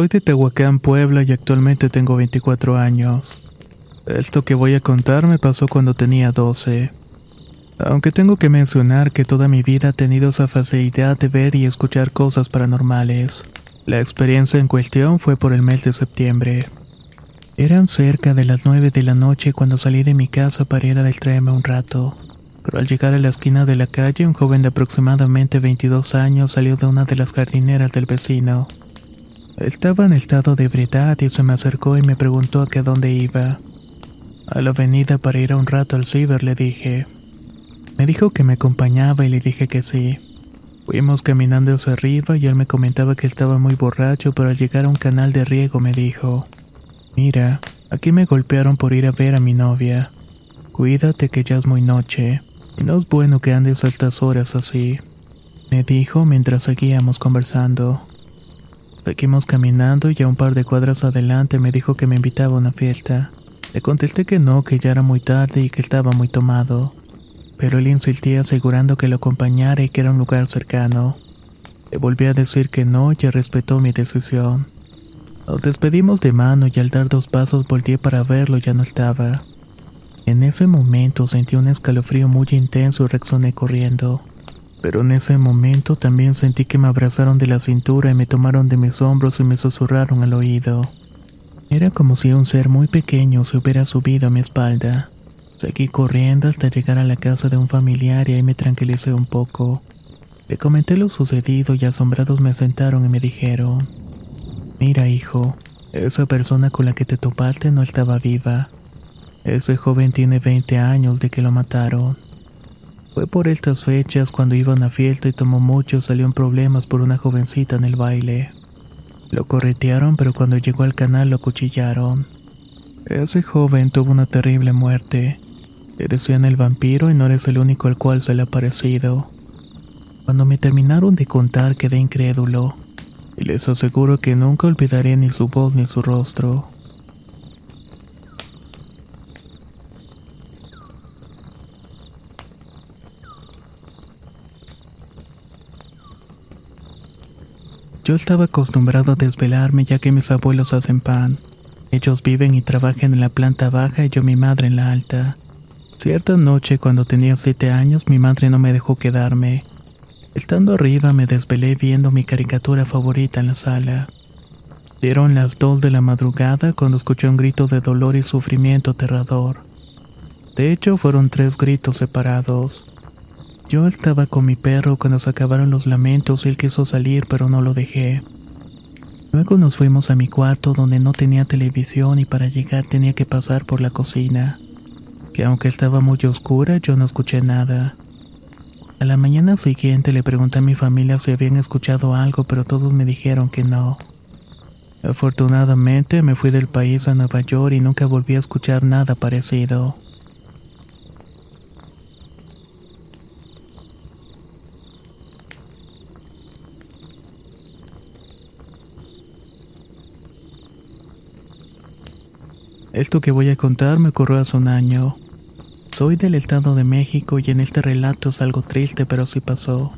Soy de Tehuacán, Puebla y actualmente tengo 24 años. Esto que voy a contar me pasó cuando tenía 12. Aunque tengo que mencionar que toda mi vida he tenido esa facilidad de ver y escuchar cosas paranormales. La experiencia en cuestión fue por el mes de septiembre. Eran cerca de las 9 de la noche cuando salí de mi casa para ir a distraerme un rato. Pero al llegar a la esquina de la calle, un joven de aproximadamente 22 años salió de una de las jardineras del vecino. Estaba en estado de ebriedad y se me acercó y me preguntó a qué dónde iba. A la avenida para ir a un rato al ciber, le dije. Me dijo que me acompañaba y le dije que sí. Fuimos caminando hacia arriba y él me comentaba que estaba muy borracho, pero al llegar a un canal de riego me dijo, Mira, aquí me golpearon por ir a ver a mi novia. Cuídate que ya es muy noche, y no es bueno que andes a estas horas así, me dijo mientras seguíamos conversando. Seguimos caminando y a un par de cuadras adelante me dijo que me invitaba a una fiesta. Le contesté que no, que ya era muy tarde y que estaba muy tomado. Pero él insistía asegurando que lo acompañara y que era un lugar cercano. Le volví a decir que no y respetó mi decisión. Nos despedimos de mano y al dar dos pasos volteé para verlo ya no estaba. En ese momento sentí un escalofrío muy intenso y reaccioné corriendo. Pero en ese momento también sentí que me abrazaron de la cintura y me tomaron de mis hombros y me susurraron al oído. Era como si un ser muy pequeño se hubiera subido a mi espalda. Seguí corriendo hasta llegar a la casa de un familiar y ahí me tranquilicé un poco. Le comenté lo sucedido y asombrados me sentaron y me dijeron, Mira hijo, esa persona con la que te topaste no estaba viva. Ese joven tiene 20 años de que lo mataron. Fue por estas fechas cuando iba a una fiesta y tomó mucho salió en problemas por una jovencita en el baile. Lo corretearon pero cuando llegó al canal lo acuchillaron. Ese joven tuvo una terrible muerte. Le decían el vampiro y no eres el único al cual se le ha parecido. Cuando me terminaron de contar quedé incrédulo. Y les aseguro que nunca olvidaré ni su voz ni su rostro. Yo estaba acostumbrado a desvelarme ya que mis abuelos hacen pan. Ellos viven y trabajan en la planta baja y yo mi madre en la alta. Cierta noche cuando tenía siete años mi madre no me dejó quedarme. Estando arriba me desvelé viendo mi caricatura favorita en la sala. Dieron las dos de la madrugada cuando escuché un grito de dolor y sufrimiento aterrador. De hecho fueron tres gritos separados. Yo estaba con mi perro cuando se acabaron los lamentos y él quiso salir pero no lo dejé. Luego nos fuimos a mi cuarto donde no tenía televisión y para llegar tenía que pasar por la cocina, que aunque estaba muy oscura yo no escuché nada. A la mañana siguiente le pregunté a mi familia si habían escuchado algo pero todos me dijeron que no. Afortunadamente me fui del país a Nueva York y nunca volví a escuchar nada parecido. Esto que voy a contar me ocurrió hace un año. Soy del Estado de México y en este relato es algo triste, pero sí pasó.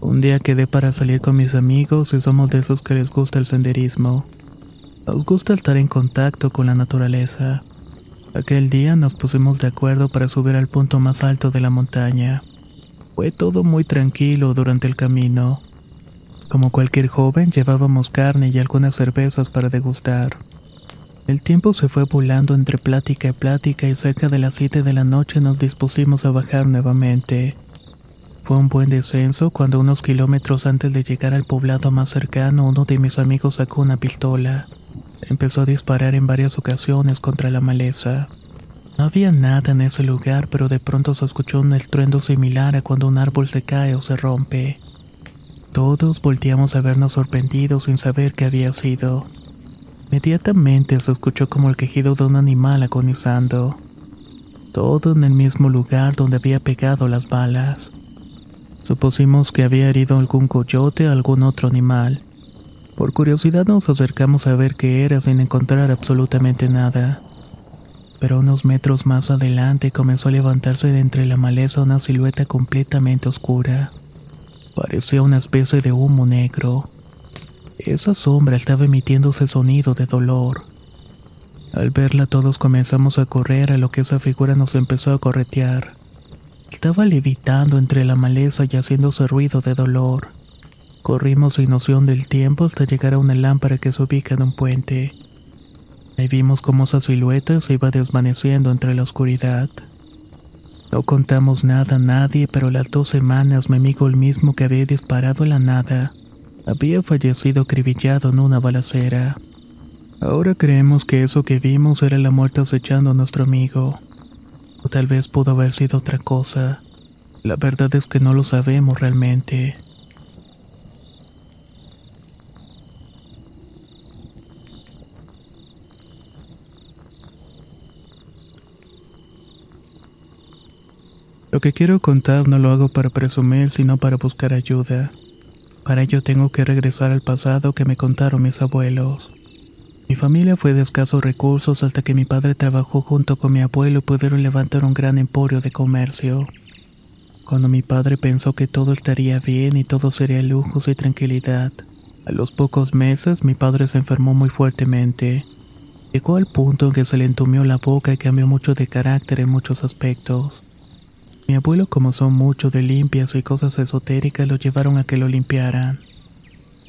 Un día quedé para salir con mis amigos y somos de esos que les gusta el senderismo. Nos gusta estar en contacto con la naturaleza. Aquel día nos pusimos de acuerdo para subir al punto más alto de la montaña. Fue todo muy tranquilo durante el camino. Como cualquier joven, llevábamos carne y algunas cervezas para degustar. El tiempo se fue volando entre plática y plática y cerca de las 7 de la noche nos dispusimos a bajar nuevamente. Fue un buen descenso cuando unos kilómetros antes de llegar al poblado más cercano uno de mis amigos sacó una pistola. Empezó a disparar en varias ocasiones contra la maleza. No había nada en ese lugar, pero de pronto se escuchó un estruendo similar a cuando un árbol se cae o se rompe. Todos volteamos a vernos sorprendidos sin saber qué había sido. Inmediatamente se escuchó como el quejido de un animal agonizando. Todo en el mismo lugar donde había pegado las balas. Supusimos que había herido algún coyote o algún otro animal. Por curiosidad nos acercamos a ver qué era sin encontrar absolutamente nada. Pero unos metros más adelante comenzó a levantarse de entre la maleza una silueta completamente oscura. Parecía una especie de humo negro. Esa sombra estaba emitiéndose sonido de dolor. Al verla todos comenzamos a correr a lo que esa figura nos empezó a corretear. Estaba levitando entre la maleza y haciéndose ruido de dolor. Corrimos sin noción del tiempo hasta llegar a una lámpara que se ubica en un puente. Ahí vimos cómo esa silueta se iba desvaneciendo entre la oscuridad. No contamos nada a nadie, pero las dos semanas mi amigo el mismo que había disparado la nada había fallecido acribillado en una balacera. Ahora creemos que eso que vimos era la muerte acechando a nuestro amigo. O tal vez pudo haber sido otra cosa. La verdad es que no lo sabemos realmente. Lo que quiero contar no lo hago para presumir, sino para buscar ayuda. Para ello tengo que regresar al pasado que me contaron mis abuelos. Mi familia fue de escasos recursos hasta que mi padre trabajó junto con mi abuelo y pudieron levantar un gran emporio de comercio. Cuando mi padre pensó que todo estaría bien y todo sería lujos y tranquilidad, a los pocos meses mi padre se enfermó muy fuertemente. Llegó al punto en que se le entumió la boca y cambió mucho de carácter en muchos aspectos. Mi abuelo, como son mucho de limpias y cosas esotéricas, lo llevaron a que lo limpiaran.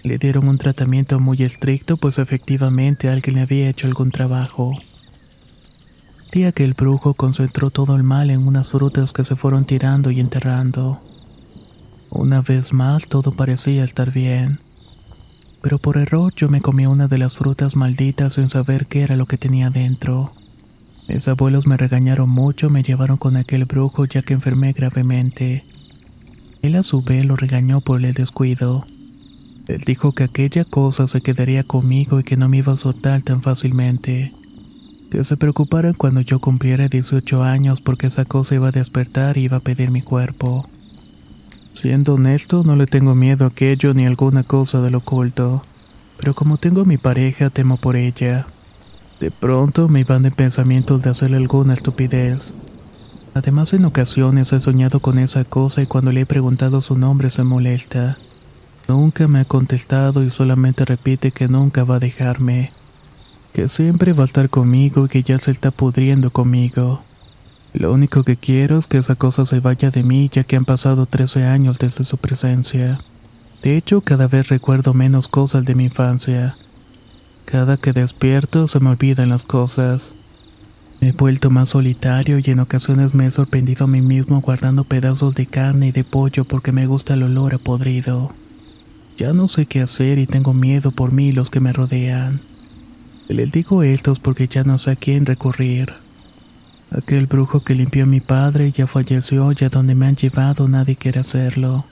Le dieron un tratamiento muy estricto, pues efectivamente alguien le había hecho algún trabajo. Día que el brujo concentró todo el mal en unas frutas que se fueron tirando y enterrando. Una vez más todo parecía estar bien. Pero por error yo me comí una de las frutas malditas sin saber qué era lo que tenía dentro. Mis abuelos me regañaron mucho, me llevaron con aquel brujo ya que enfermé gravemente. Él a su vez lo regañó por el descuido. Él dijo que aquella cosa se quedaría conmigo y que no me iba a soltar tan fácilmente. Que se preocuparan cuando yo cumpliera 18 años porque esa cosa iba a despertar y iba a pedir mi cuerpo. Siendo honesto, no le tengo miedo a aquello ni alguna cosa del oculto, pero como tengo mi pareja, temo por ella. De pronto me iban de pensamientos de hacerle alguna estupidez. Además, en ocasiones he soñado con esa cosa y cuando le he preguntado su nombre se molesta. Nunca me ha contestado y solamente repite que nunca va a dejarme. Que siempre va a estar conmigo y que ya se está pudriendo conmigo. Lo único que quiero es que esa cosa se vaya de mí ya que han pasado 13 años desde su presencia. De hecho, cada vez recuerdo menos cosas de mi infancia. Cada que despierto se me olvidan las cosas. Me he vuelto más solitario y en ocasiones me he sorprendido a mí mismo guardando pedazos de carne y de pollo porque me gusta el olor a podrido. Ya no sé qué hacer y tengo miedo por mí y los que me rodean. Les digo estos porque ya no sé a quién recurrir. Aquel brujo que limpió a mi padre ya falleció y a donde me han llevado nadie quiere hacerlo.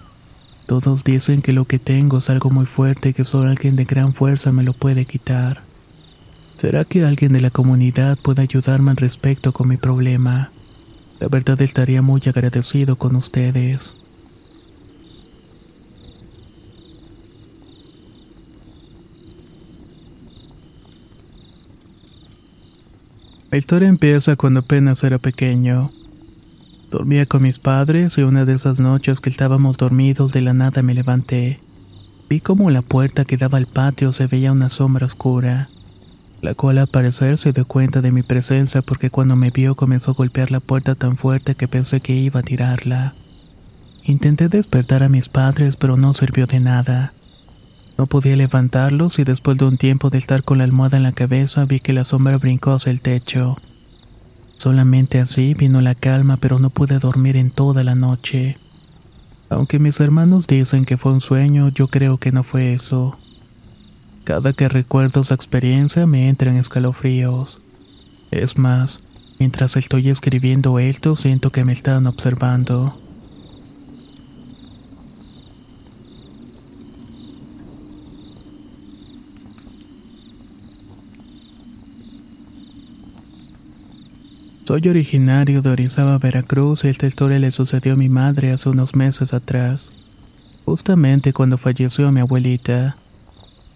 Todos dicen que lo que tengo es algo muy fuerte y que solo alguien de gran fuerza me lo puede quitar. ¿Será que alguien de la comunidad puede ayudarme al respecto con mi problema? La verdad estaría muy agradecido con ustedes. La historia empieza cuando apenas era pequeño. Dormía con mis padres y una de esas noches que estábamos dormidos de la nada me levanté. Vi como la puerta que daba al patio se veía una sombra oscura, la cual al parecer se dio cuenta de mi presencia porque cuando me vio comenzó a golpear la puerta tan fuerte que pensé que iba a tirarla. Intenté despertar a mis padres pero no sirvió de nada. No podía levantarlos y después de un tiempo de estar con la almohada en la cabeza vi que la sombra brincó hacia el techo. Solamente así vino la calma, pero no pude dormir en toda la noche. Aunque mis hermanos dicen que fue un sueño, yo creo que no fue eso. Cada que recuerdo esa experiencia me entran escalofríos. Es más, mientras estoy escribiendo esto siento que me están observando. Soy originario de Orizaba, Veracruz, y esta historia le sucedió a mi madre hace unos meses atrás, justamente cuando falleció mi abuelita.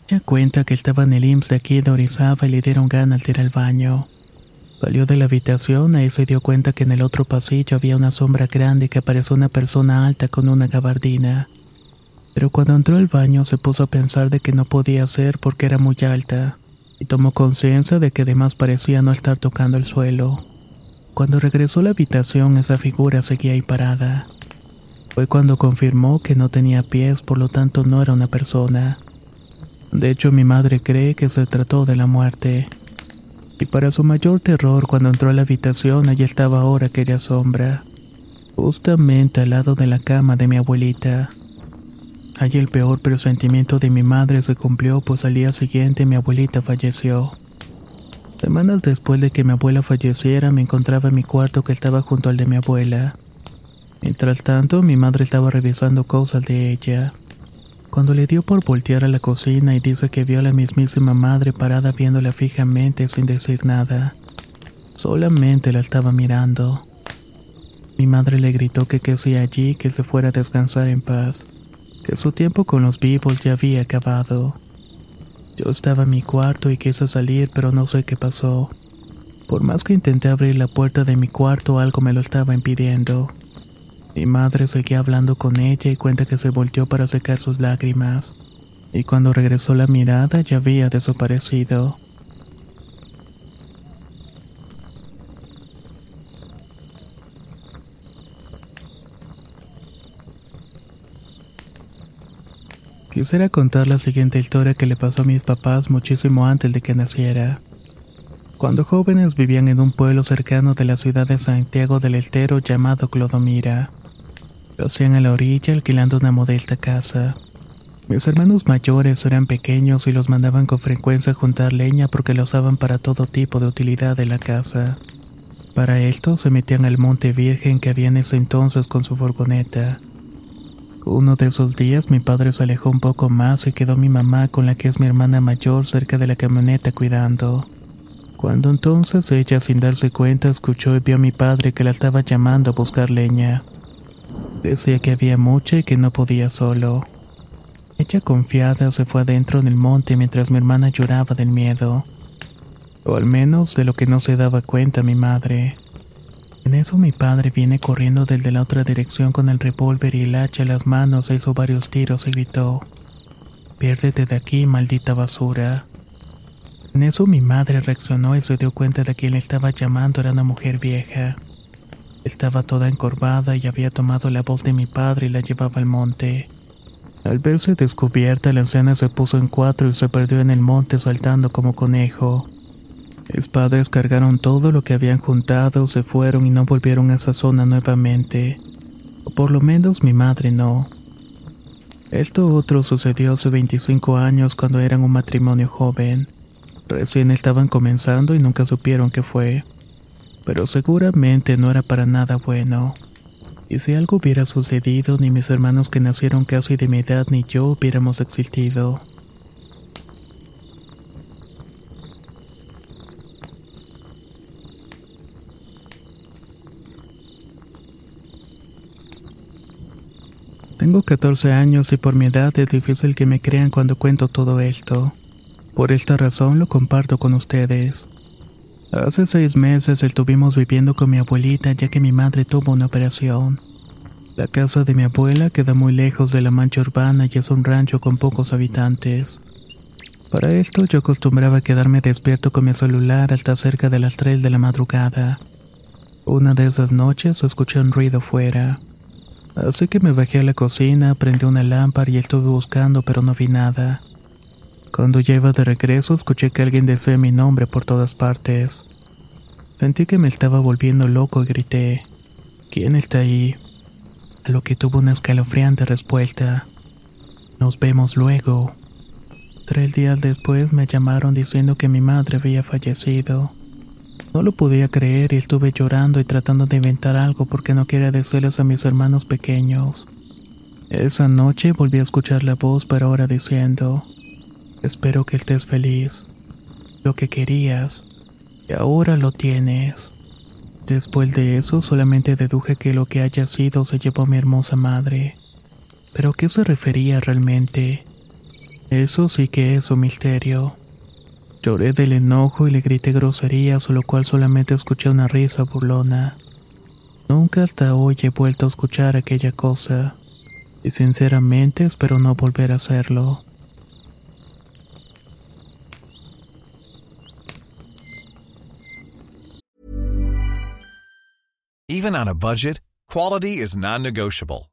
Ella cuenta que estaba en el IMSS de aquí de Orizaba y le dieron ganas de ir al baño. Salió de la habitación y se dio cuenta que en el otro pasillo había una sombra grande que parecía una persona alta con una gabardina. Pero cuando entró al baño se puso a pensar de que no podía ser porque era muy alta, y tomó conciencia de que además parecía no estar tocando el suelo. Cuando regresó a la habitación esa figura seguía ahí parada. Fue cuando confirmó que no tenía pies, por lo tanto no era una persona. De hecho, mi madre cree que se trató de la muerte. Y para su mayor terror, cuando entró a la habitación, allí estaba ahora aquella sombra, justamente al lado de la cama de mi abuelita. Allí el peor presentimiento de mi madre se cumplió, pues al día siguiente mi abuelita falleció. Semanas después de que mi abuela falleciera, me encontraba en mi cuarto que estaba junto al de mi abuela. Mientras tanto, mi madre estaba revisando cosas de ella. Cuando le dio por voltear a la cocina y dice que vio a la mismísima madre parada viéndola fijamente sin decir nada. Solamente la estaba mirando. Mi madre le gritó que qué hacía allí, que se fuera a descansar en paz, que su tiempo con los vivos ya había acabado. Yo estaba en mi cuarto y quise salir, pero no sé qué pasó. Por más que intenté abrir la puerta de mi cuarto, algo me lo estaba impidiendo. Mi madre seguía hablando con ella y cuenta que se volteó para secar sus lágrimas. Y cuando regresó la mirada ya había desaparecido. Quisiera contar la siguiente historia que le pasó a mis papás muchísimo antes de que naciera. Cuando jóvenes vivían en un pueblo cercano de la ciudad de Santiago del Estero llamado Clodomira. Lo hacían a la orilla alquilando una modesta casa. Mis hermanos mayores eran pequeños y los mandaban con frecuencia a juntar leña porque la usaban para todo tipo de utilidad de la casa. Para esto se metían al monte virgen que había en ese entonces con su furgoneta. Uno de esos días mi padre se alejó un poco más y quedó mi mamá con la que es mi hermana mayor cerca de la camioneta cuidando. Cuando entonces ella sin darse cuenta escuchó y vio a mi padre que la estaba llamando a buscar leña. Decía que había mucha y que no podía solo. Ella confiada se fue adentro en el monte mientras mi hermana lloraba del miedo. O al menos de lo que no se daba cuenta mi madre. En eso mi padre viene corriendo desde la otra dirección con el revólver y el hacha en las manos, hizo varios tiros y gritó, Piérdete de aquí, maldita basura. En eso mi madre reaccionó y se dio cuenta de que le estaba llamando era una mujer vieja. Estaba toda encorvada y había tomado la voz de mi padre y la llevaba al monte. Al verse descubierta, la anciana se puso en cuatro y se perdió en el monte saltando como conejo. Mis padres cargaron todo lo que habían juntado, se fueron y no volvieron a esa zona nuevamente. O por lo menos mi madre no. Esto otro sucedió hace 25 años cuando eran un matrimonio joven. Recién estaban comenzando y nunca supieron qué fue. Pero seguramente no era para nada bueno. Y si algo hubiera sucedido, ni mis hermanos que nacieron casi de mi edad ni yo hubiéramos existido. Tengo 14 años y por mi edad es difícil que me crean cuando cuento todo esto. Por esta razón lo comparto con ustedes. Hace seis meses estuvimos viviendo con mi abuelita ya que mi madre tuvo una operación. La casa de mi abuela queda muy lejos de la mancha urbana y es un rancho con pocos habitantes. Para esto yo acostumbraba quedarme despierto con mi celular hasta cerca de las 3 de la madrugada. Una de esas noches escuché un ruido fuera. Así que me bajé a la cocina, prendí una lámpara y estuve buscando, pero no vi nada. Cuando ya de regreso, escuché que alguien decía mi nombre por todas partes. Sentí que me estaba volviendo loco y grité, ¿quién está ahí? A lo que tuvo una escalofriante respuesta. Nos vemos luego. Tres días después me llamaron diciendo que mi madre había fallecido. No lo podía creer y estuve llorando y tratando de inventar algo porque no quería decirles a mis hermanos pequeños. Esa noche volví a escuchar la voz, pero ahora diciendo, espero que estés feliz. Lo que querías, y ahora lo tienes. Después de eso solamente deduje que lo que haya sido se llevó a mi hermosa madre. Pero ¿a qué se refería realmente? Eso sí que es un misterio. Lloré del enojo y le grité groserías, lo cual solamente escuché una risa burlona. Nunca hasta hoy he vuelto a escuchar aquella cosa, y sinceramente espero no volver a hacerlo. Even on a budget, quality is non-negotiable.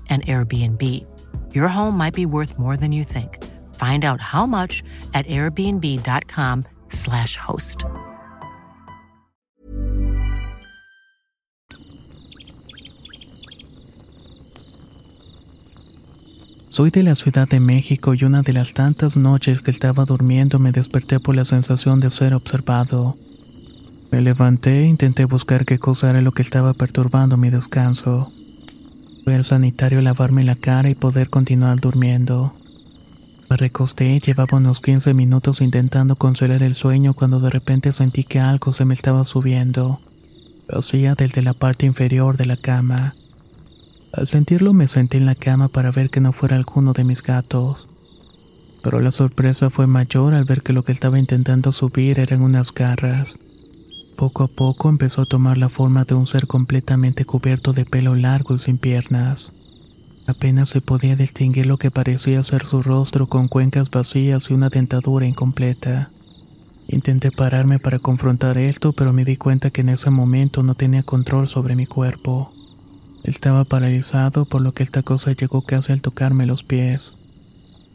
an Airbnb. Your home might be worth more than you think. Find out how much at airbnb.com/slash host. Soy de la Ciudad de México y una de las tantas noches que estaba durmiendo me desperté por la sensación de ser observado. Me levanté e intenté buscar qué cosa era lo que estaba perturbando mi descanso. Fui al sanitario a lavarme la cara y poder continuar durmiendo. Me recosté llevaba unos 15 minutos intentando consolar el sueño cuando de repente sentí que algo se me estaba subiendo. Lo hacía desde la parte inferior de la cama. Al sentirlo me senté en la cama para ver que no fuera alguno de mis gatos. Pero la sorpresa fue mayor al ver que lo que estaba intentando subir eran unas garras. Poco a poco empezó a tomar la forma de un ser completamente cubierto de pelo largo y sin piernas. Apenas se podía distinguir lo que parecía ser su rostro con cuencas vacías y una dentadura incompleta. Intenté pararme para confrontar esto, pero me di cuenta que en ese momento no tenía control sobre mi cuerpo. Estaba paralizado, por lo que esta cosa llegó casi al tocarme los pies.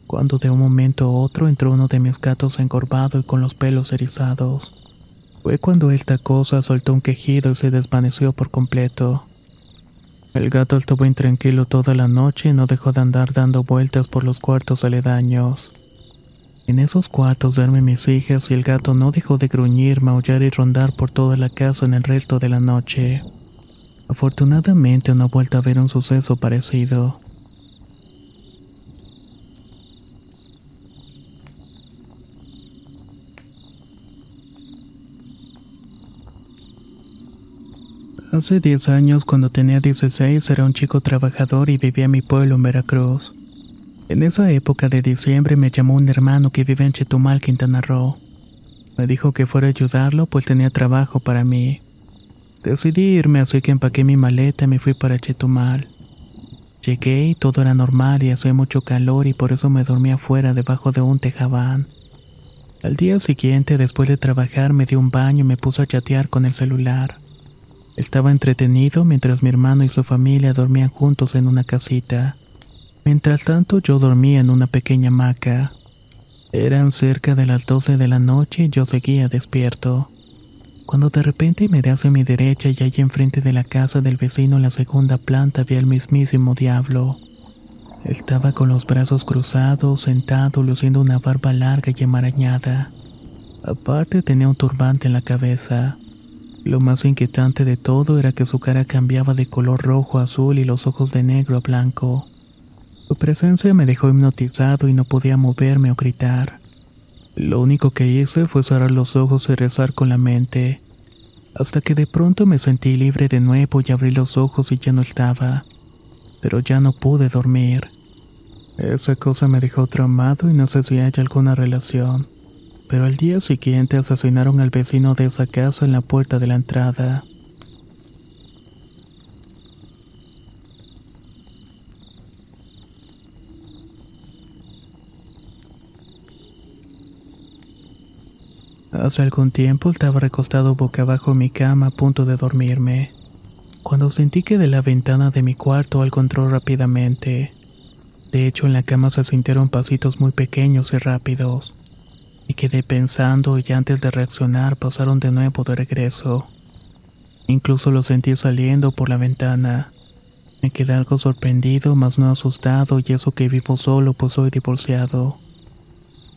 Cuando de un momento a otro entró uno de mis gatos encorvado y con los pelos erizados. Fue cuando esta cosa soltó un quejido y se desvaneció por completo. El gato estuvo intranquilo toda la noche y no dejó de andar dando vueltas por los cuartos aledaños. En esos cuartos duermen mis hijas y el gato no dejó de gruñir, maullar y rondar por toda la casa en el resto de la noche. Afortunadamente no he vuelto a ver un suceso parecido. Hace 10 años, cuando tenía 16, era un chico trabajador y vivía en mi pueblo en Veracruz. En esa época de diciembre me llamó un hermano que vive en Chetumal, Quintana Roo. Me dijo que fuera a ayudarlo, pues tenía trabajo para mí. Decidí irme, así que empaqué mi maleta y me fui para Chetumal. Llegué y todo era normal y hacía mucho calor y por eso me dormí afuera debajo de un tejabán. Al día siguiente, después de trabajar, me di un baño y me puse a chatear con el celular. Estaba entretenido mientras mi hermano y su familia dormían juntos en una casita. Mientras tanto yo dormía en una pequeña hamaca. Eran cerca de las 12 de la noche y yo seguía despierto. Cuando de repente miré hacia mi derecha y allí enfrente de la casa del vecino en la segunda planta vi al mismísimo diablo. Estaba con los brazos cruzados, sentado, luciendo una barba larga y enmarañada. Aparte tenía un turbante en la cabeza. Lo más inquietante de todo era que su cara cambiaba de color rojo a azul y los ojos de negro a blanco. Su presencia me dejó hipnotizado y no podía moverme o gritar. Lo único que hice fue cerrar los ojos y rezar con la mente, hasta que de pronto me sentí libre de nuevo y abrí los ojos y ya no estaba. Pero ya no pude dormir. Esa cosa me dejó traumado y no sé si hay alguna relación. Pero al día siguiente asesinaron al vecino de esa casa en la puerta de la entrada. Hace algún tiempo estaba recostado boca abajo en mi cama a punto de dormirme, cuando sentí que de la ventana de mi cuarto algo entró rápidamente. De hecho, en la cama se sintieron pasitos muy pequeños y rápidos. Y quedé pensando y antes de reaccionar pasaron de nuevo de regreso. Incluso lo sentí saliendo por la ventana. Me quedé algo sorprendido, mas no asustado, y eso que vivo solo, pues soy divorciado.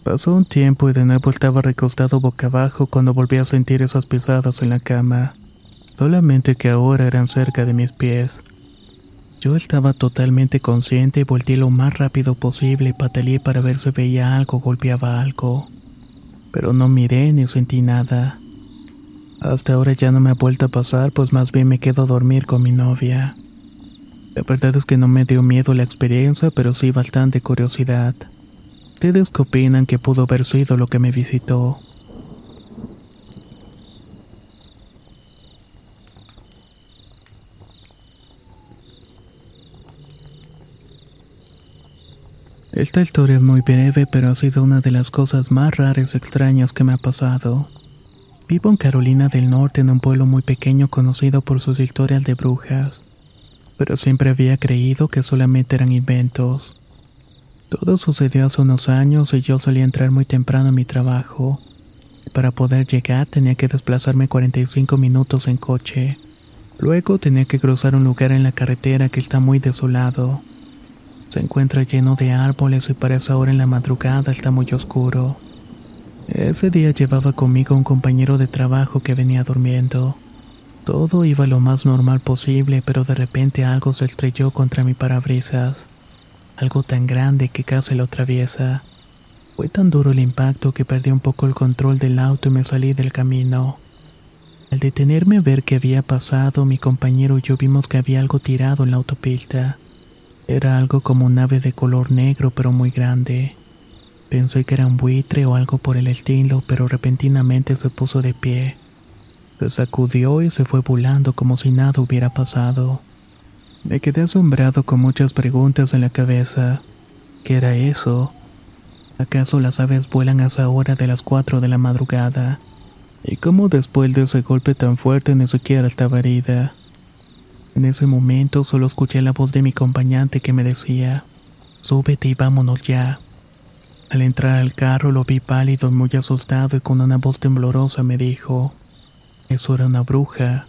Pasó un tiempo y de nuevo estaba recostado boca abajo cuando volví a sentir esas pisadas en la cama, solamente que ahora eran cerca de mis pies. Yo estaba totalmente consciente y volteé lo más rápido posible y pataleé para ver si veía algo golpeaba algo. Pero no miré ni sentí nada. Hasta ahora ya no me ha vuelto a pasar, pues más bien me quedo a dormir con mi novia. La verdad es que no me dio miedo la experiencia, pero sí bastante curiosidad. ¿Ustedes qué opinan que pudo haber sido lo que me visitó? Esta historia es muy breve, pero ha sido una de las cosas más raras y extrañas que me ha pasado. Vivo en Carolina del Norte, en un pueblo muy pequeño conocido por sus historias de brujas, pero siempre había creído que solamente eran inventos. Todo sucedió hace unos años y yo solía entrar muy temprano a mi trabajo. Para poder llegar tenía que desplazarme 45 minutos en coche. Luego tenía que cruzar un lugar en la carretera que está muy desolado. Se encuentra lleno de árboles y para esa hora en la madrugada está muy oscuro. Ese día llevaba conmigo un compañero de trabajo que venía durmiendo. Todo iba lo más normal posible, pero de repente algo se estrelló contra mi parabrisas. Algo tan grande que casi lo atraviesa. Fue tan duro el impacto que perdí un poco el control del auto y me salí del camino. Al detenerme a ver qué había pasado, mi compañero y yo vimos que había algo tirado en la autopista. Era algo como un ave de color negro pero muy grande. Pensé que era un buitre o algo por el estilo, pero repentinamente se puso de pie. Se sacudió y se fue volando como si nada hubiera pasado. Me quedé asombrado con muchas preguntas en la cabeza. ¿Qué era eso? ¿Acaso las aves vuelan a esa hora de las 4 de la madrugada? ¿Y cómo después de ese golpe tan fuerte ni siquiera estaba herida? En ese momento solo escuché la voz de mi acompañante que me decía, súbete y vámonos ya. Al entrar al carro lo vi pálido y muy asustado y con una voz temblorosa me dijo, eso era una bruja.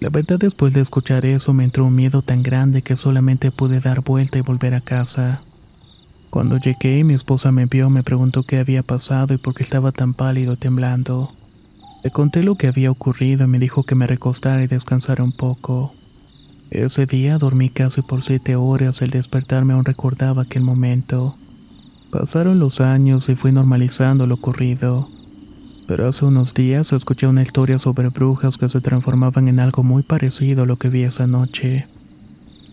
La verdad después de escuchar eso me entró un miedo tan grande que solamente pude dar vuelta y volver a casa. Cuando llegué mi esposa me vio, me preguntó qué había pasado y por qué estaba tan pálido y temblando. Le conté lo que había ocurrido y me dijo que me recostara y descansara un poco. Ese día dormí casi por siete horas y al despertarme aún recordaba aquel momento. Pasaron los años y fui normalizando lo ocurrido. Pero hace unos días escuché una historia sobre brujas que se transformaban en algo muy parecido a lo que vi esa noche.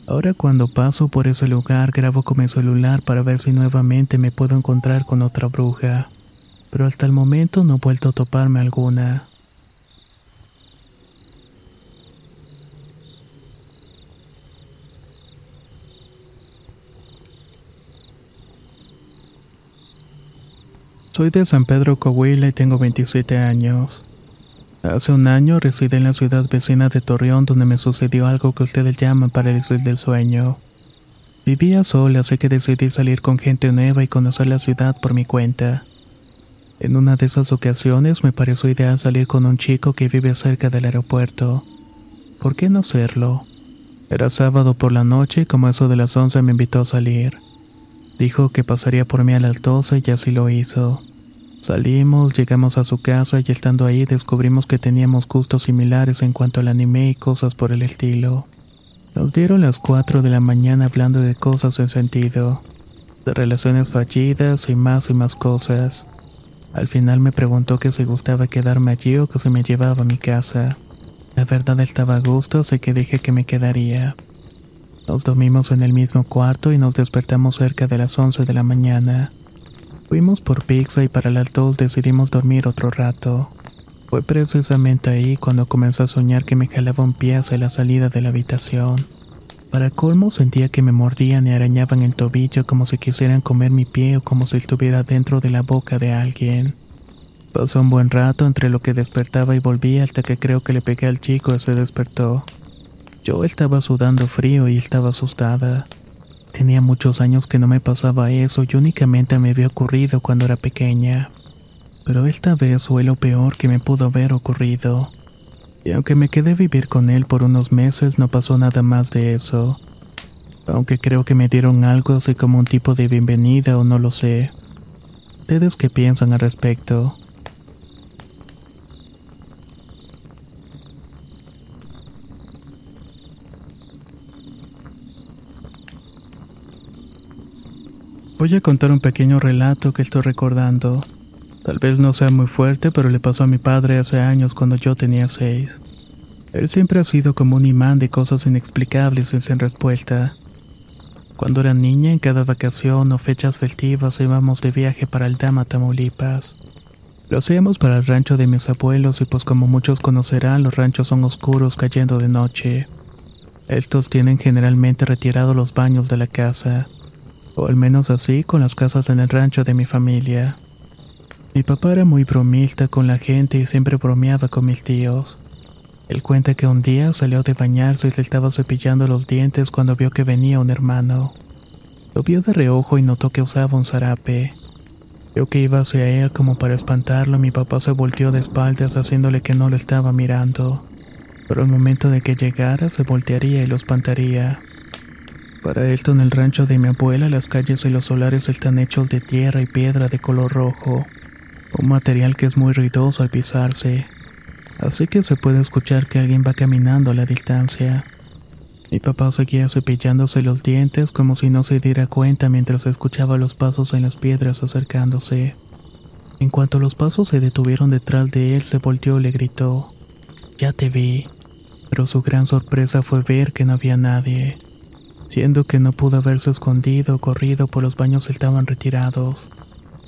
Ahora cuando paso por ese lugar grabo con mi celular para ver si nuevamente me puedo encontrar con otra bruja. Pero hasta el momento no he vuelto a toparme alguna. Soy de San Pedro Coahuila y tengo 27 años. Hace un año residí en la ciudad vecina de Torreón donde me sucedió algo que ustedes llaman parálisis del sueño. Vivía sola, así que decidí salir con gente nueva y conocer la ciudad por mi cuenta. En una de esas ocasiones me pareció ideal salir con un chico que vive cerca del aeropuerto. ¿Por qué no hacerlo? Era sábado por la noche y como eso de las 11 me invitó a salir. Dijo que pasaría por mí a las 12 y así lo hizo. Salimos, llegamos a su casa y estando ahí descubrimos que teníamos gustos similares en cuanto al anime y cosas por el estilo. Nos dieron las 4 de la mañana hablando de cosas sin sentido, de relaciones fallidas y más y más cosas. Al final me preguntó que si gustaba quedarme allí o que se me llevaba a mi casa. La verdad estaba a gusto, así que dije que me quedaría. Nos dormimos en el mismo cuarto y nos despertamos cerca de las 11 de la mañana. Fuimos por pizza y para las dos decidimos dormir otro rato. Fue precisamente ahí cuando comencé a soñar que me jalaba un pie hacia la salida de la habitación. Para colmo sentía que me mordían y arañaban el tobillo como si quisieran comer mi pie o como si estuviera dentro de la boca de alguien. Pasó un buen rato entre lo que despertaba y volvía hasta que creo que le pegué al chico y se despertó. Yo estaba sudando frío y estaba asustada. Tenía muchos años que no me pasaba eso y únicamente me había ocurrido cuando era pequeña. Pero esta vez fue lo peor que me pudo haber ocurrido. Y aunque me quedé vivir con él por unos meses, no pasó nada más de eso. Aunque creo que me dieron algo así como un tipo de bienvenida o no lo sé. ¿Ustedes qué piensan al respecto? Voy a contar un pequeño relato que estoy recordando. Tal vez no sea muy fuerte, pero le pasó a mi padre hace años cuando yo tenía seis. Él siempre ha sido como un imán de cosas inexplicables y sin respuesta. Cuando era niña, en cada vacación o fechas festivas íbamos de viaje para el Dama, Tamaulipas. Lo hacíamos para el rancho de mis abuelos y pues como muchos conocerán, los ranchos son oscuros cayendo de noche. Estos tienen generalmente retirado los baños de la casa, o al menos así con las casas en el rancho de mi familia. Mi papá era muy bromista con la gente y siempre bromeaba con mis tíos. Él cuenta que un día salió de bañarse y se estaba cepillando los dientes cuando vio que venía un hermano. Lo vio de reojo y notó que usaba un zarape. Vio que iba hacia él como para espantarlo mi papá se volteó de espaldas haciéndole que no lo estaba mirando. Pero al momento de que llegara se voltearía y lo espantaría. Para esto en el rancho de mi abuela las calles y los solares están hechos de tierra y piedra de color rojo un material que es muy ruidoso al pisarse, así que se puede escuchar que alguien va caminando a la distancia. Mi papá seguía cepillándose los dientes como si no se diera cuenta mientras escuchaba los pasos en las piedras acercándose. En cuanto los pasos se detuvieron detrás de él, se volteó y le gritó, Ya te vi. Pero su gran sorpresa fue ver que no había nadie, siendo que no pudo haberse escondido o corrido por los baños estaban retirados.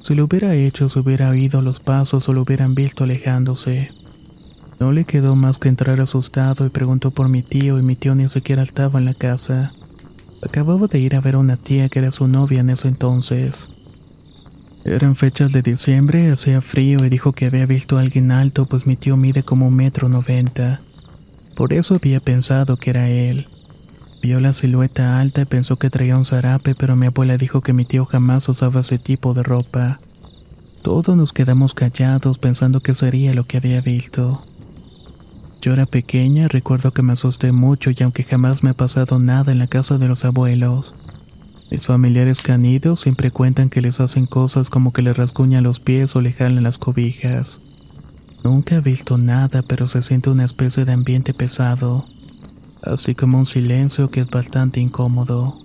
Si lo hubiera hecho, se hubiera oído los pasos o lo hubieran visto alejándose. No le quedó más que entrar asustado y preguntó por mi tío y mi tío ni siquiera estaba en la casa. Acababa de ir a ver a una tía que era su novia en ese entonces. Eran fechas de diciembre, hacía frío y dijo que había visto a alguien alto pues mi tío mide como un metro noventa. Por eso había pensado que era él. Vio la silueta alta y pensó que traía un zarape, pero mi abuela dijo que mi tío jamás usaba ese tipo de ropa. Todos nos quedamos callados pensando que sería lo que había visto. Yo era pequeña, recuerdo que me asusté mucho y aunque jamás me ha pasado nada en la casa de los abuelos. Mis familiares canidos siempre cuentan que les hacen cosas como que les rasguñan los pies o le jalan las cobijas. Nunca he visto nada, pero se siente una especie de ambiente pesado así como un silencio que es bastante incómodo.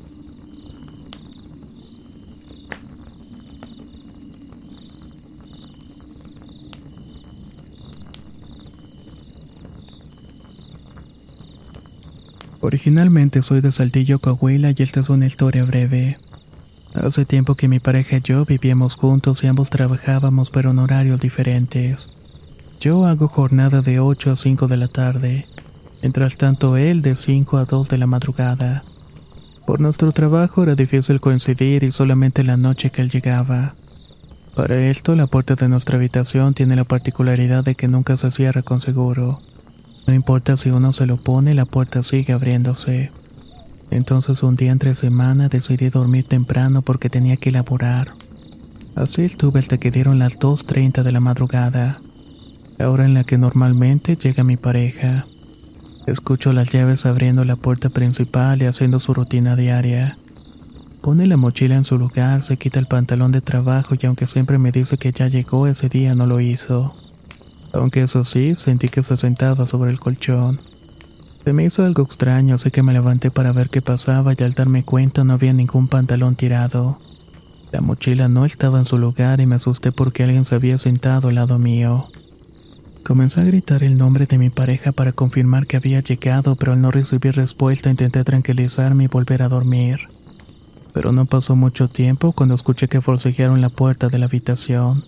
Originalmente soy de Saltillo, Coahuila y esta es una historia breve. Hace tiempo que mi pareja y yo vivíamos juntos y ambos trabajábamos pero en horarios diferentes. Yo hago jornada de 8 a 5 de la tarde Mientras tanto él de 5 a 2 de la madrugada. Por nuestro trabajo era difícil coincidir y solamente la noche que él llegaba. Para esto, la puerta de nuestra habitación tiene la particularidad de que nunca se cierra con seguro. No importa si uno se lo pone, la puerta sigue abriéndose. Entonces un día entre semana decidí dormir temprano porque tenía que elaborar. Así estuve hasta que dieron las 2.30 de la madrugada, la hora en la que normalmente llega mi pareja. Escucho las llaves abriendo la puerta principal y haciendo su rutina diaria. Pone la mochila en su lugar, se quita el pantalón de trabajo y aunque siempre me dice que ya llegó, ese día no lo hizo. Aunque eso sí, sentí que se sentaba sobre el colchón. Se me hizo algo extraño, así que me levanté para ver qué pasaba y al darme cuenta no había ningún pantalón tirado. La mochila no estaba en su lugar y me asusté porque alguien se había sentado al lado mío. Comencé a gritar el nombre de mi pareja para confirmar que había llegado, pero al no recibir respuesta intenté tranquilizarme y volver a dormir. Pero no pasó mucho tiempo cuando escuché que forcejearon la puerta de la habitación.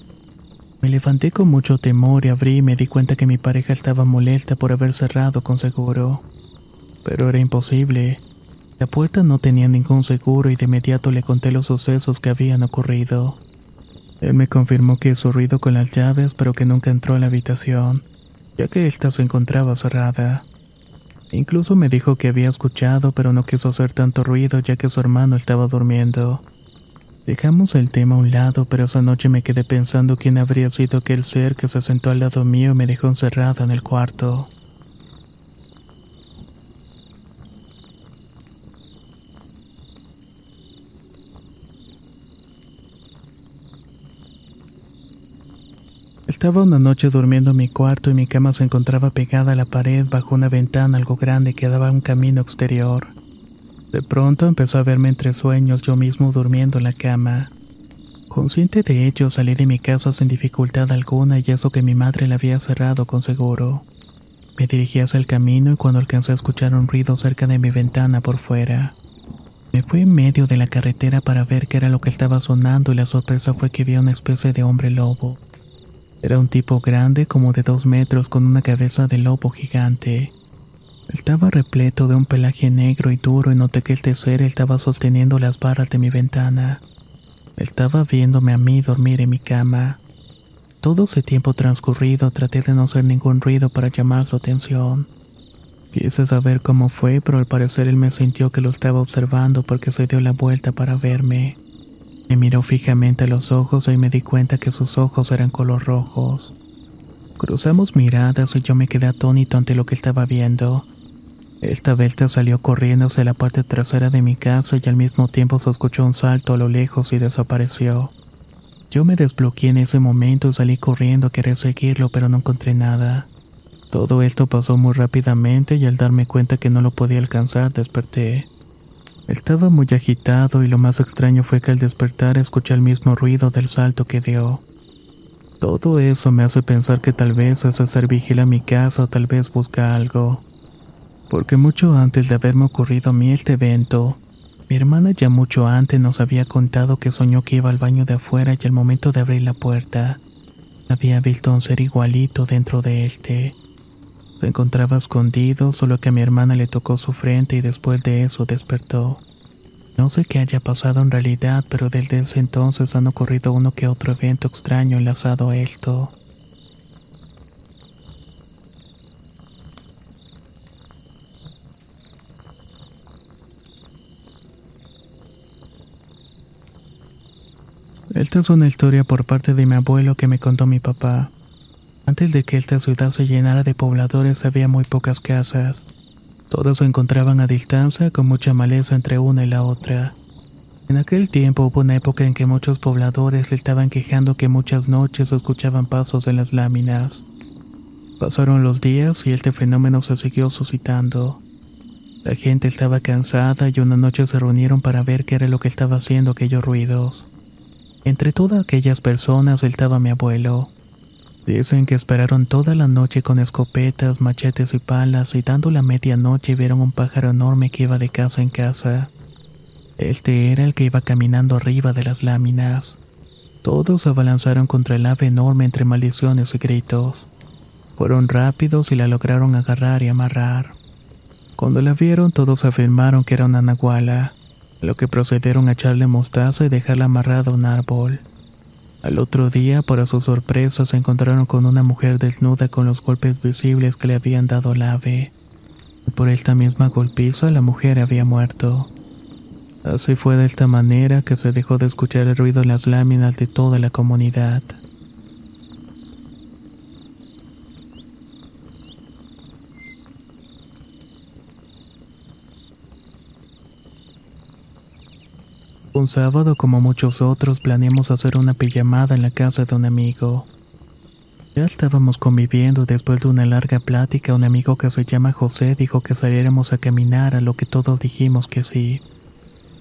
Me levanté con mucho temor y abrí y me di cuenta que mi pareja estaba molesta por haber cerrado con seguro. Pero era imposible. La puerta no tenía ningún seguro y de inmediato le conté los sucesos que habían ocurrido. Él me confirmó que hizo ruido con las llaves, pero que nunca entró a la habitación, ya que ésta se encontraba cerrada. Incluso me dijo que había escuchado, pero no quiso hacer tanto ruido ya que su hermano estaba durmiendo. Dejamos el tema a un lado, pero esa noche me quedé pensando quién habría sido aquel ser que se sentó al lado mío y me dejó encerrada en el cuarto. Estaba una noche durmiendo en mi cuarto y mi cama se encontraba pegada a la pared bajo una ventana algo grande que daba a un camino exterior. De pronto empezó a verme entre sueños yo mismo durmiendo en la cama. Consciente de ello, salí de mi casa sin dificultad alguna y eso que mi madre la había cerrado con seguro. Me dirigí hacia el camino y cuando alcancé a escuchar un ruido cerca de mi ventana por fuera. Me fui en medio de la carretera para ver qué era lo que estaba sonando y la sorpresa fue que vi una especie de hombre lobo. Era un tipo grande como de dos metros con una cabeza de lobo gigante. Estaba repleto de un pelaje negro y duro y noté que este ser estaba sosteniendo las barras de mi ventana. Estaba viéndome a mí dormir en mi cama. Todo ese tiempo transcurrido traté de no hacer ningún ruido para llamar su atención. Quise saber cómo fue, pero al parecer él me sintió que lo estaba observando porque se dio la vuelta para verme. Me miró fijamente a los ojos y me di cuenta que sus ojos eran color rojos. Cruzamos miradas y yo me quedé atónito ante lo que estaba viendo. Esta vuelta salió corriendo hacia la parte trasera de mi casa y al mismo tiempo se escuchó un salto a lo lejos y desapareció. Yo me desbloqueé en ese momento y salí corriendo a querer seguirlo, pero no encontré nada. Todo esto pasó muy rápidamente y al darme cuenta que no lo podía alcanzar, desperté. Estaba muy agitado y lo más extraño fue que al despertar escuché el mismo ruido del salto que dio. Todo eso me hace pensar que tal vez ese ser vigila mi casa o tal vez busca algo. Porque mucho antes de haberme ocurrido a mí este evento, mi hermana ya mucho antes nos había contado que soñó que iba al baño de afuera y al momento de abrir la puerta, había visto un ser igualito dentro de este. Se encontraba escondido, solo que a mi hermana le tocó su frente y después de eso despertó. No sé qué haya pasado en realidad, pero desde ese entonces han ocurrido uno que otro evento extraño enlazado a esto. Esta es una historia por parte de mi abuelo que me contó mi papá. Antes de que esta ciudad se llenara de pobladores había muy pocas casas. Todas se encontraban a distancia con mucha maleza entre una y la otra. En aquel tiempo hubo una época en que muchos pobladores le estaban quejando que muchas noches escuchaban pasos en las láminas. Pasaron los días y este fenómeno se siguió suscitando. La gente estaba cansada y una noche se reunieron para ver qué era lo que estaba haciendo aquellos ruidos. Entre todas aquellas personas estaba mi abuelo. Dicen que esperaron toda la noche con escopetas, machetes y palas y dando la medianoche vieron un pájaro enorme que iba de casa en casa. Este era el que iba caminando arriba de las láminas. Todos abalanzaron contra el ave enorme entre maldiciones y gritos. Fueron rápidos y la lograron agarrar y amarrar. Cuando la vieron todos afirmaron que era una nahuala, lo que procedieron a echarle mostaza y dejarla amarrada a un árbol. Al otro día, para su sorpresa, se encontraron con una mujer desnuda con los golpes visibles que le habían dado al ave. Por esta misma golpiza, la mujer había muerto. Así fue de esta manera que se dejó de escuchar el ruido en las láminas de toda la comunidad. Un sábado, como muchos otros, planeamos hacer una pijamada en la casa de un amigo. Ya estábamos conviviendo después de una larga plática, un amigo que se llama José dijo que saliéramos a caminar, a lo que todos dijimos que sí.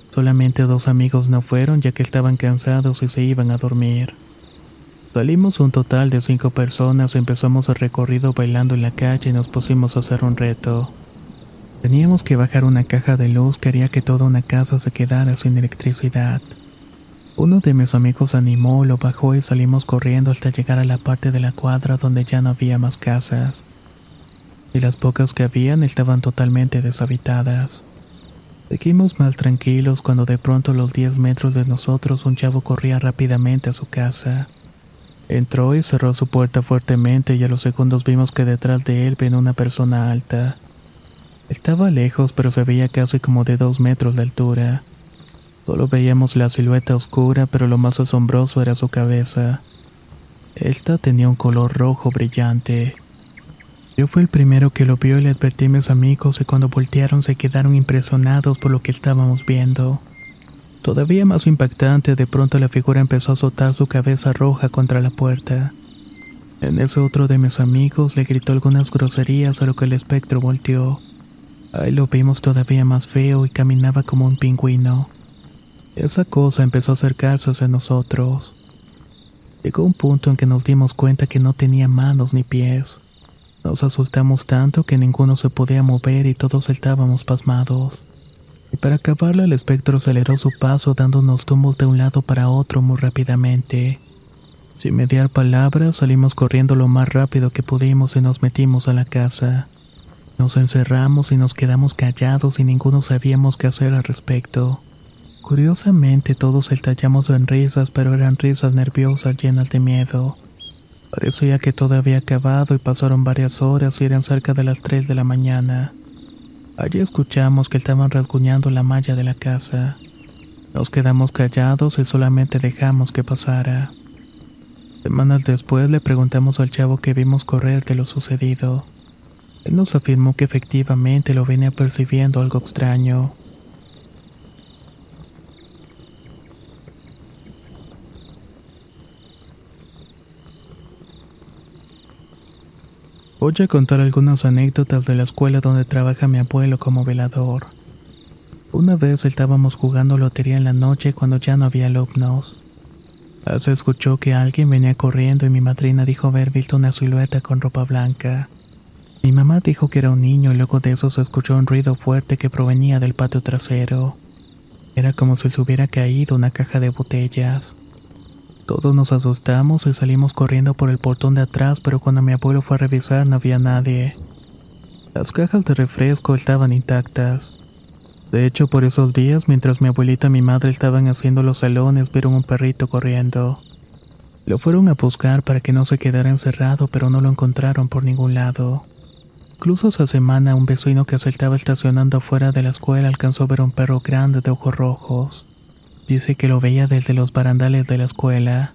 Solamente dos amigos no fueron ya que estaban cansados y se iban a dormir. Salimos un total de cinco personas, empezamos el recorrido bailando en la calle y nos pusimos a hacer un reto. Teníamos que bajar una caja de luz que haría que toda una casa se quedara sin electricidad. Uno de mis amigos animó, lo bajó y salimos corriendo hasta llegar a la parte de la cuadra donde ya no había más casas. Y las pocas que habían estaban totalmente deshabitadas. Seguimos más tranquilos cuando de pronto a los 10 metros de nosotros un chavo corría rápidamente a su casa. Entró y cerró su puerta fuertemente y a los segundos vimos que detrás de él venía una persona alta. Estaba lejos pero se veía casi como de dos metros de altura. Solo veíamos la silueta oscura pero lo más asombroso era su cabeza. Esta tenía un color rojo brillante. Yo fui el primero que lo vio y le advertí a mis amigos y cuando voltearon se quedaron impresionados por lo que estábamos viendo. Todavía más impactante, de pronto la figura empezó a azotar su cabeza roja contra la puerta. En ese otro de mis amigos le gritó algunas groserías a lo que el espectro volteó. Ahí lo vimos todavía más feo y caminaba como un pingüino. Esa cosa empezó a acercarse hacia nosotros. Llegó un punto en que nos dimos cuenta que no tenía manos ni pies. Nos asustamos tanto que ninguno se podía mover y todos estábamos pasmados. Y para acabarla el espectro aceleró su paso dándonos tumbos de un lado para otro muy rápidamente. Sin mediar palabras salimos corriendo lo más rápido que pudimos y nos metimos a la casa. Nos encerramos y nos quedamos callados y ninguno sabíamos qué hacer al respecto. Curiosamente todos estallamos en risas, pero eran risas nerviosas llenas de miedo. Parecía que todo había acabado y pasaron varias horas y eran cerca de las 3 de la mañana. Allí escuchamos que estaban rasguñando la malla de la casa. Nos quedamos callados y solamente dejamos que pasara. Semanas después le preguntamos al chavo que vimos correr de lo sucedido. Él nos afirmó que efectivamente lo venía percibiendo algo extraño. Voy a contar algunas anécdotas de la escuela donde trabaja mi abuelo como velador. Una vez estábamos jugando lotería en la noche cuando ya no había alumnos. Se escuchó que alguien venía corriendo y mi madrina dijo haber visto una silueta con ropa blanca. Mi mamá dijo que era un niño y luego de eso se escuchó un ruido fuerte que provenía del patio trasero. Era como si se hubiera caído una caja de botellas. Todos nos asustamos y salimos corriendo por el portón de atrás, pero cuando mi abuelo fue a revisar no había nadie. Las cajas de refresco estaban intactas. De hecho, por esos días, mientras mi abuelita y mi madre estaban haciendo los salones, vieron un perrito corriendo. Lo fueron a buscar para que no se quedara encerrado, pero no lo encontraron por ningún lado. Incluso esa semana, un vecino que se estaba estacionando afuera de la escuela alcanzó a ver un perro grande de ojos rojos. Dice que lo veía desde los barandales de la escuela.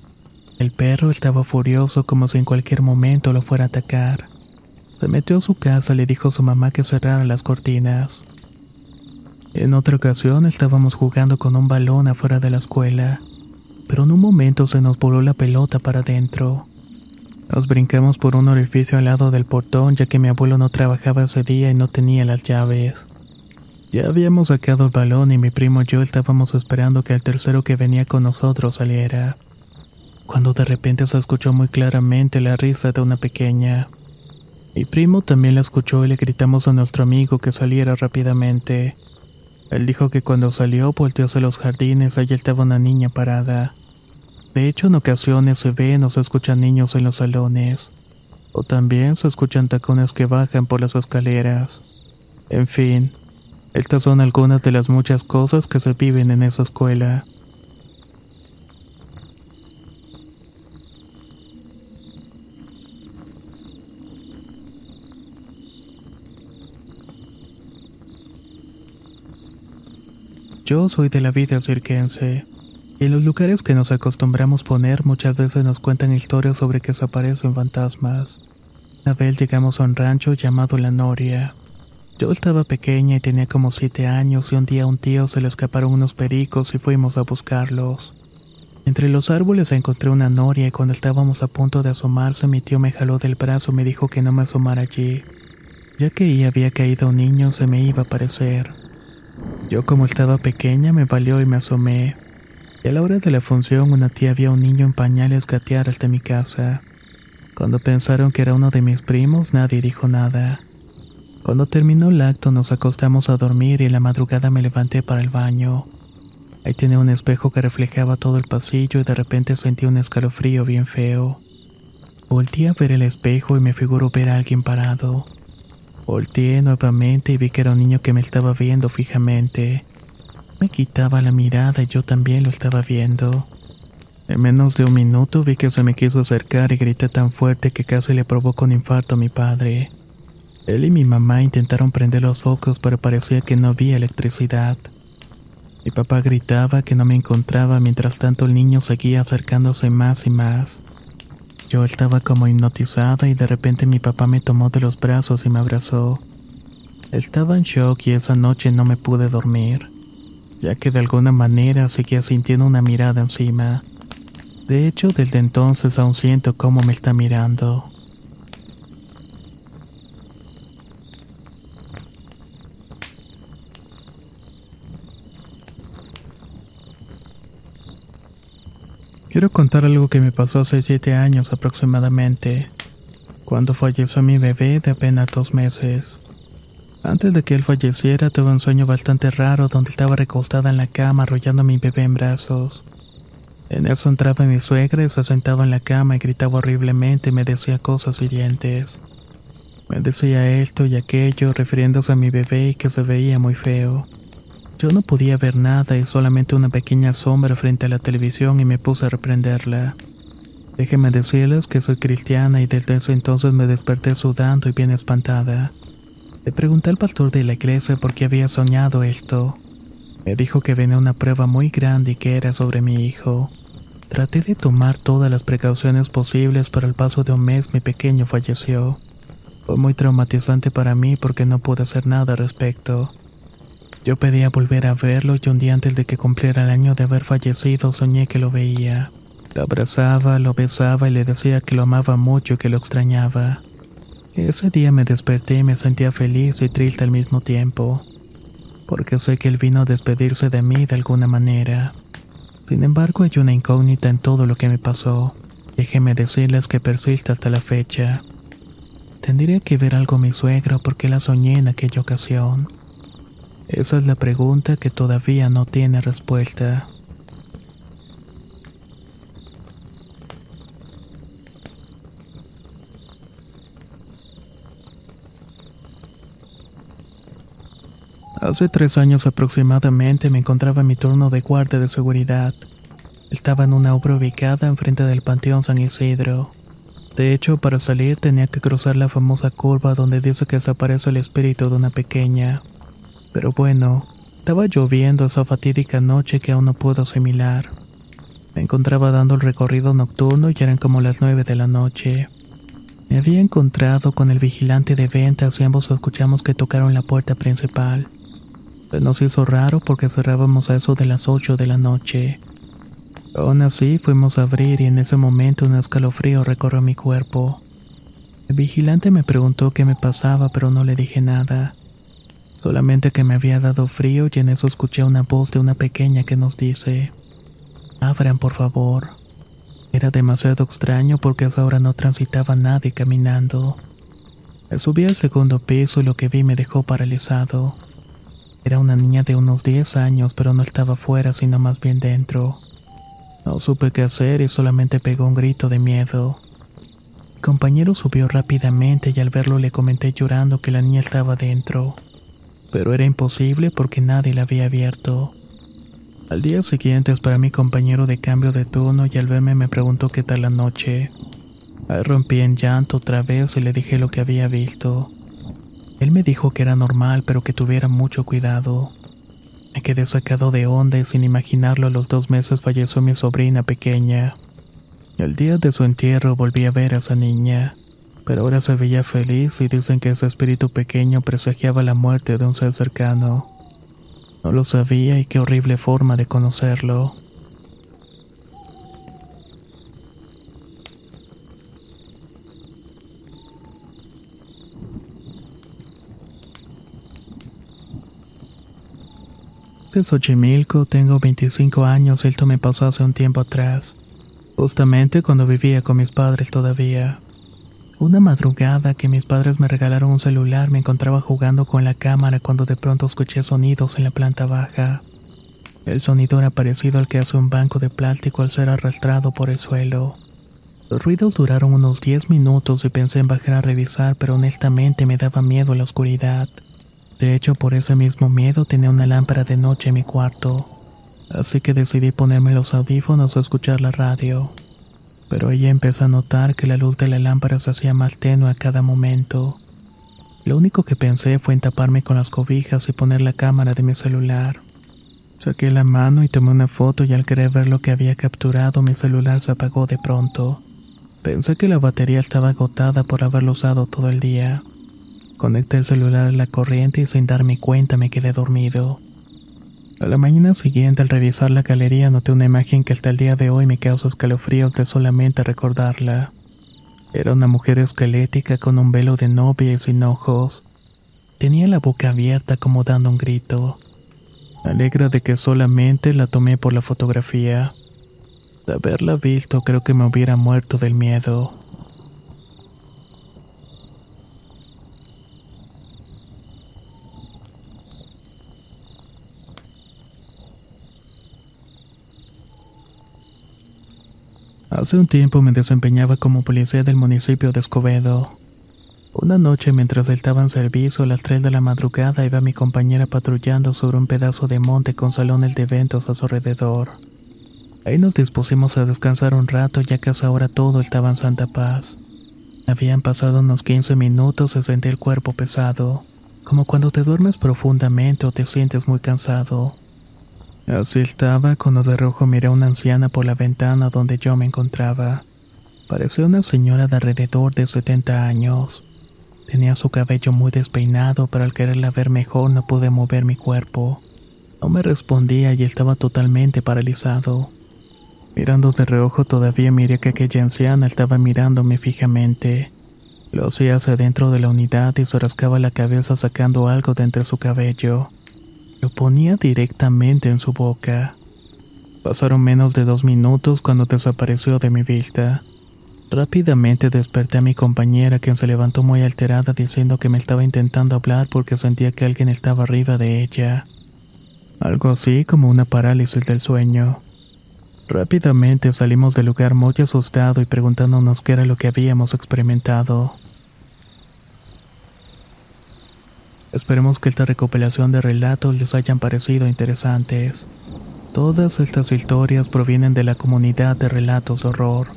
El perro estaba furioso como si en cualquier momento lo fuera a atacar. Se metió a su casa y le dijo a su mamá que cerrara las cortinas. En otra ocasión estábamos jugando con un balón afuera de la escuela, pero en un momento se nos voló la pelota para adentro. Nos brincamos por un orificio al lado del portón ya que mi abuelo no trabajaba ese día y no tenía las llaves. Ya habíamos sacado el balón y mi primo y yo estábamos esperando que el tercero que venía con nosotros saliera. Cuando de repente se escuchó muy claramente la risa de una pequeña. Mi primo también la escuchó y le gritamos a nuestro amigo que saliera rápidamente. Él dijo que cuando salió volteó hacia los jardines, allí estaba una niña parada. De hecho, en ocasiones se ven o se escuchan niños en los salones. O también se escuchan tacones que bajan por las escaleras. En fin, estas son algunas de las muchas cosas que se viven en esa escuela. Yo soy de la vida cirquense. En los lugares que nos acostumbramos poner muchas veces nos cuentan historias sobre que se aparecen fantasmas. Una vez llegamos a un rancho llamado La Noria. Yo estaba pequeña y tenía como siete años y un día a un tío se le escaparon unos pericos y fuimos a buscarlos. Entre los árboles encontré una noria y cuando estábamos a punto de asomarse mi tío me jaló del brazo y me dijo que no me asomara allí, ya que ahí había caído un niño se me iba a aparecer. Yo como estaba pequeña me valió y me asomé. Y a la hora de la función una tía vio a un niño en pañales gatear hasta mi casa. Cuando pensaron que era uno de mis primos nadie dijo nada. Cuando terminó el acto nos acostamos a dormir y en la madrugada me levanté para el baño. Ahí tenía un espejo que reflejaba todo el pasillo y de repente sentí un escalofrío bien feo. Volté a ver el espejo y me figuró ver a alguien parado. Volteé nuevamente y vi que era un niño que me estaba viendo fijamente. Me quitaba la mirada y yo también lo estaba viendo. En menos de un minuto vi que se me quiso acercar y grité tan fuerte que casi le provocó un infarto a mi padre. Él y mi mamá intentaron prender los focos pero parecía que no había electricidad. Mi papá gritaba que no me encontraba mientras tanto el niño seguía acercándose más y más. Yo estaba como hipnotizada y de repente mi papá me tomó de los brazos y me abrazó. Estaba en shock y esa noche no me pude dormir, ya que de alguna manera seguía sintiendo una mirada encima. De hecho, desde entonces aún siento cómo me está mirando. Quiero contar algo que me pasó hace siete años aproximadamente, cuando falleció mi bebé de apenas dos meses. Antes de que él falleciera tuve un sueño bastante raro donde estaba recostada en la cama arrollando a mi bebé en brazos. En eso entraba mi suegra y se sentaba en la cama y gritaba horriblemente y me decía cosas hirientes. Me decía esto y aquello refiriéndose a mi bebé y que se veía muy feo. Yo no podía ver nada y solamente una pequeña sombra frente a la televisión y me puse a reprenderla. Déjeme decirles que soy cristiana y desde ese entonces me desperté sudando y bien espantada. Le pregunté al pastor de la iglesia por qué había soñado esto. Me dijo que venía una prueba muy grande y que era sobre mi hijo. Traté de tomar todas las precauciones posibles, pero al paso de un mes mi pequeño falleció. Fue muy traumatizante para mí porque no pude hacer nada al respecto. Yo pedía volver a verlo y un día antes de que cumpliera el año de haber fallecido soñé que lo veía. Lo abrazaba, lo besaba y le decía que lo amaba mucho y que lo extrañaba. Ese día me desperté y me sentía feliz y triste al mismo tiempo, porque sé que él vino a despedirse de mí de alguna manera. Sin embargo, hay una incógnita en todo lo que me pasó. Déjeme decirles que persiste hasta la fecha. Tendría que ver algo mi suegro porque la soñé en aquella ocasión. Esa es la pregunta que todavía no tiene respuesta. Hace tres años aproximadamente me encontraba en mi turno de guardia de seguridad. Estaba en una obra ubicada enfrente del Panteón San Isidro. De hecho, para salir tenía que cruzar la famosa curva donde dice que desaparece el espíritu de una pequeña. Pero bueno, estaba lloviendo esa fatídica noche que aún no puedo asimilar. Me encontraba dando el recorrido nocturno y eran como las nueve de la noche. Me había encontrado con el vigilante de ventas y ambos escuchamos que tocaron la puerta principal. Se nos hizo raro porque cerrábamos a eso de las ocho de la noche. Aún así fuimos a abrir y en ese momento un escalofrío recorrió mi cuerpo. El vigilante me preguntó qué me pasaba pero no le dije nada. Solamente que me había dado frío y en eso escuché una voz de una pequeña que nos dice, Abran por favor. Era demasiado extraño porque a esa hora no transitaba nadie caminando. Subí al segundo piso y lo que vi me dejó paralizado. Era una niña de unos 10 años, pero no estaba fuera, sino más bien dentro. No supe qué hacer y solamente pegó un grito de miedo. Mi compañero subió rápidamente y al verlo le comenté llorando que la niña estaba dentro. Pero era imposible porque nadie la había abierto. Al día siguiente esperé a mi compañero de cambio de turno y al verme me preguntó qué tal la noche. Ahí rompí en llanto otra vez y le dije lo que había visto. Él me dijo que era normal, pero que tuviera mucho cuidado. Me quedé sacado de onda y sin imaginarlo a los dos meses falleció mi sobrina pequeña. El día de su entierro volví a ver a esa niña. pero ahora se veía feliz y dicen que ese espíritu pequeño presagiaba la muerte de un ser cercano. No lo sabía y qué horrible forma de conocerlo. De Xochimilco, tengo 25 años, esto me pasó hace un tiempo atrás, justamente cuando vivía con mis padres todavía. Una madrugada que mis padres me regalaron un celular me encontraba jugando con la cámara cuando de pronto escuché sonidos en la planta baja. El sonido era parecido al que hace un banco de plástico al ser arrastrado por el suelo. Los ruidos duraron unos 10 minutos y pensé en bajar a revisar, pero honestamente me daba miedo la oscuridad. De hecho, por ese mismo miedo tenía una lámpara de noche en mi cuarto, así que decidí ponerme los audífonos o escuchar la radio. Pero ella empezó a notar que la luz de la lámpara se hacía más tenue a cada momento. Lo único que pensé fue en taparme con las cobijas y poner la cámara de mi celular. Saqué la mano y tomé una foto y al querer ver lo que había capturado mi celular se apagó de pronto. Pensé que la batería estaba agotada por haberlo usado todo el día. Conecté el celular a la corriente y sin darme cuenta me quedé dormido. A la mañana siguiente, al revisar la galería, noté una imagen que hasta el día de hoy me causa escalofríos de solamente recordarla. Era una mujer esquelética con un velo de novia y sin ojos. Tenía la boca abierta como dando un grito. Alegra de que solamente la tomé por la fotografía. De haberla visto creo que me hubiera muerto del miedo. Hace un tiempo me desempeñaba como policía del municipio de Escobedo. Una noche mientras estaba en servicio a las 3 de la madrugada iba mi compañera patrullando sobre un pedazo de monte con salones de eventos a su alrededor. Ahí nos dispusimos a descansar un rato ya que hasta ahora todo estaba en santa paz. Habían pasado unos 15 minutos y sentí el cuerpo pesado, como cuando te duermes profundamente o te sientes muy cansado. Así estaba cuando de rojo miré a una anciana por la ventana donde yo me encontraba. Parecía una señora de alrededor de 70 años. Tenía su cabello muy despeinado, pero al quererla ver mejor no pude mover mi cuerpo. No me respondía y estaba totalmente paralizado. Mirando de reojo todavía miré que aquella anciana estaba mirándome fijamente. Lo hacía hacia dentro de la unidad y se rascaba la cabeza sacando algo de entre su cabello. Lo ponía directamente en su boca. Pasaron menos de dos minutos cuando desapareció de mi vista. Rápidamente desperté a mi compañera, quien se levantó muy alterada diciendo que me estaba intentando hablar porque sentía que alguien estaba arriba de ella. Algo así como una parálisis del sueño. Rápidamente salimos del lugar muy asustado y preguntándonos qué era lo que habíamos experimentado. Esperemos que esta recopilación de relatos les hayan parecido interesantes. Todas estas historias provienen de la comunidad de relatos de horror.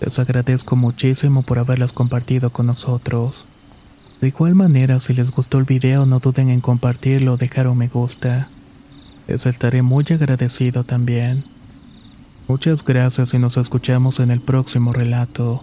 Les agradezco muchísimo por haberlas compartido con nosotros. De igual manera, si les gustó el video, no duden en compartirlo o dejar un me gusta. Les estaré muy agradecido también. Muchas gracias y nos escuchamos en el próximo relato.